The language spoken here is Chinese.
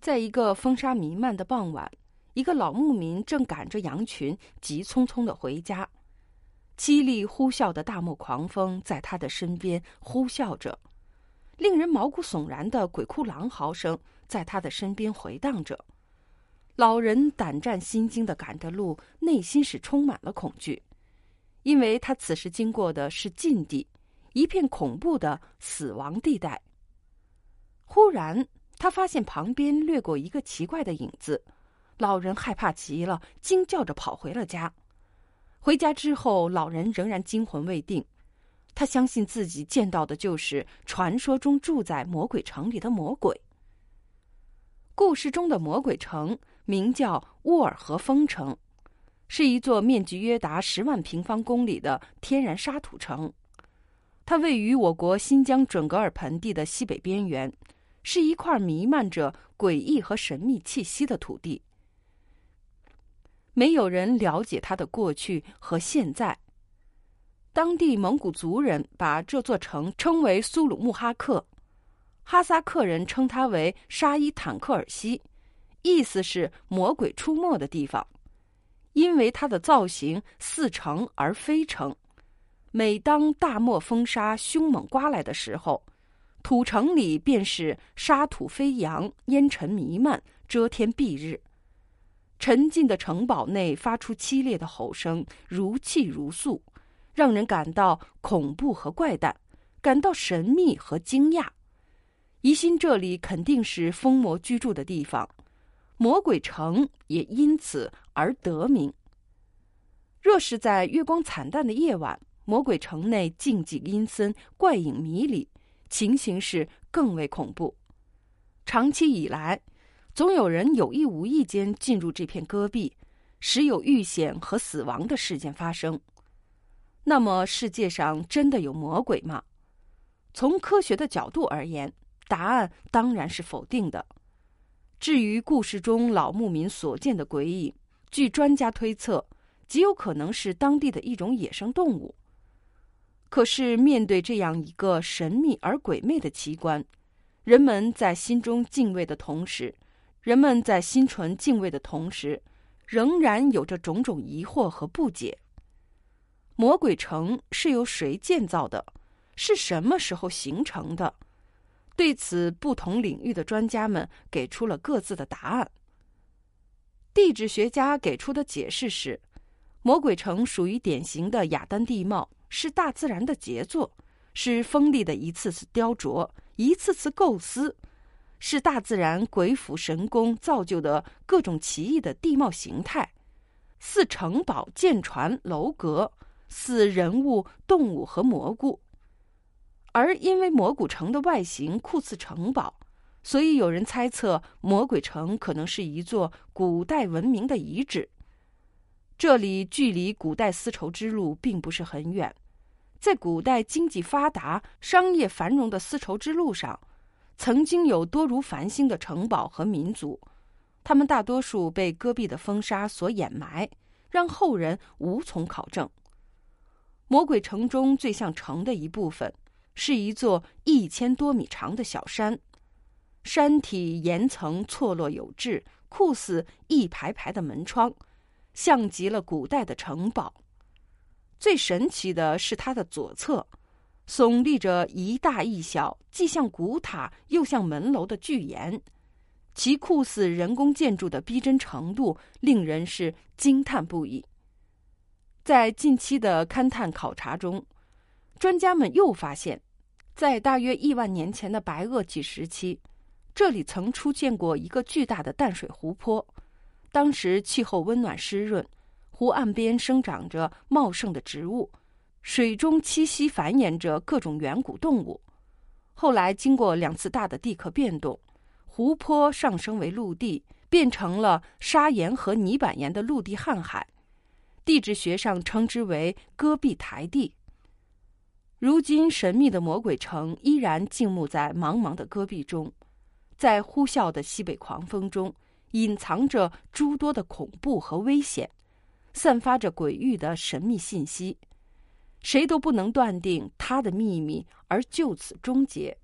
在一个风沙弥漫的傍晚，一个老牧民正赶着羊群急匆匆的回家，凄厉呼啸的大漠狂风在他的身边呼啸着，令人毛骨悚然的鬼哭狼嚎声在他的身边回荡着。老人胆战心惊的赶着路，内心是充满了恐惧，因为他此时经过的是禁地，一片恐怖的死亡地带。忽然。他发现旁边掠过一个奇怪的影子，老人害怕极了，惊叫着跑回了家。回家之后，老人仍然惊魂未定，他相信自己见到的就是传说中住在魔鬼城里的魔鬼。故事中的魔鬼城名叫沃尔河风城，是一座面积约达十万平方公里的天然沙土城，它位于我国新疆准噶尔盆地的西北边缘。是一块弥漫着诡异和神秘气息的土地，没有人了解它的过去和现在。当地蒙古族人把这座城称为苏鲁木哈克，哈萨克人称它为沙伊坦克尔西，意思是魔鬼出没的地方，因为它的造型似城而非城。每当大漠风沙凶猛刮来的时候。土城里便是沙土飞扬，烟尘弥漫，遮天蔽日。沉静的城堡内发出凄厉的吼声，如泣如诉，让人感到恐怖和怪诞，感到神秘和惊讶。疑心这里肯定是疯魔居住的地方，魔鬼城也因此而得名。若是在月光惨淡的夜晚，魔鬼城内静寂阴森，怪影迷离。情形是更为恐怖。长期以来，总有人有意无意间进入这片戈壁，时有遇险和死亡的事件发生。那么，世界上真的有魔鬼吗？从科学的角度而言，答案当然是否定的。至于故事中老牧民所见的鬼影，据专家推测，极有可能是当地的一种野生动物。可是，面对这样一个神秘而诡魅的奇观，人们在心中敬畏的同时，人们在心存敬畏的同时，仍然有着种种疑惑和不解。魔鬼城是由谁建造的？是什么时候形成的？对此，不同领域的专家们给出了各自的答案。地质学家给出的解释是：魔鬼城属于典型的雅丹地貌。是大自然的杰作，是锋利的一次次雕琢，一次次构思，是大自然鬼斧神工造就的各种奇异的地貌形态，似城堡、舰船、楼阁，似人物、动物和蘑菇。而因为魔鬼城的外形酷似城堡，所以有人猜测魔鬼城可能是一座古代文明的遗址。这里距离古代丝绸之路并不是很远。在古代经济发达、商业繁荣的丝绸之路上，曾经有多如繁星的城堡和民族，他们大多数被戈壁的风沙所掩埋，让后人无从考证。魔鬼城中最像城的一部分，是一座一千多米长的小山，山体岩层错落有致，酷似一排排的门窗，像极了古代的城堡。最神奇的是，它的左侧耸立着一大一小，既像古塔又像门楼的巨岩，其酷似人工建筑的逼真程度，令人是惊叹不已。在近期的勘探考察中，专家们又发现，在大约亿万年前的白垩纪时期，这里曾出现过一个巨大的淡水湖泊，当时气候温暖湿润。湖岸边生长着茂盛的植物，水中栖息繁衍着各种远古动物。后来经过两次大的地壳变动，湖泊上升为陆地，变成了砂岩和泥板岩的陆地瀚海。地质学上称之为戈壁台地。如今，神秘的魔鬼城依然静穆在茫茫的戈壁中，在呼啸的西北狂风中，隐藏着诸多的恐怖和危险。散发着诡域的神秘信息，谁都不能断定它的秘密，而就此终结。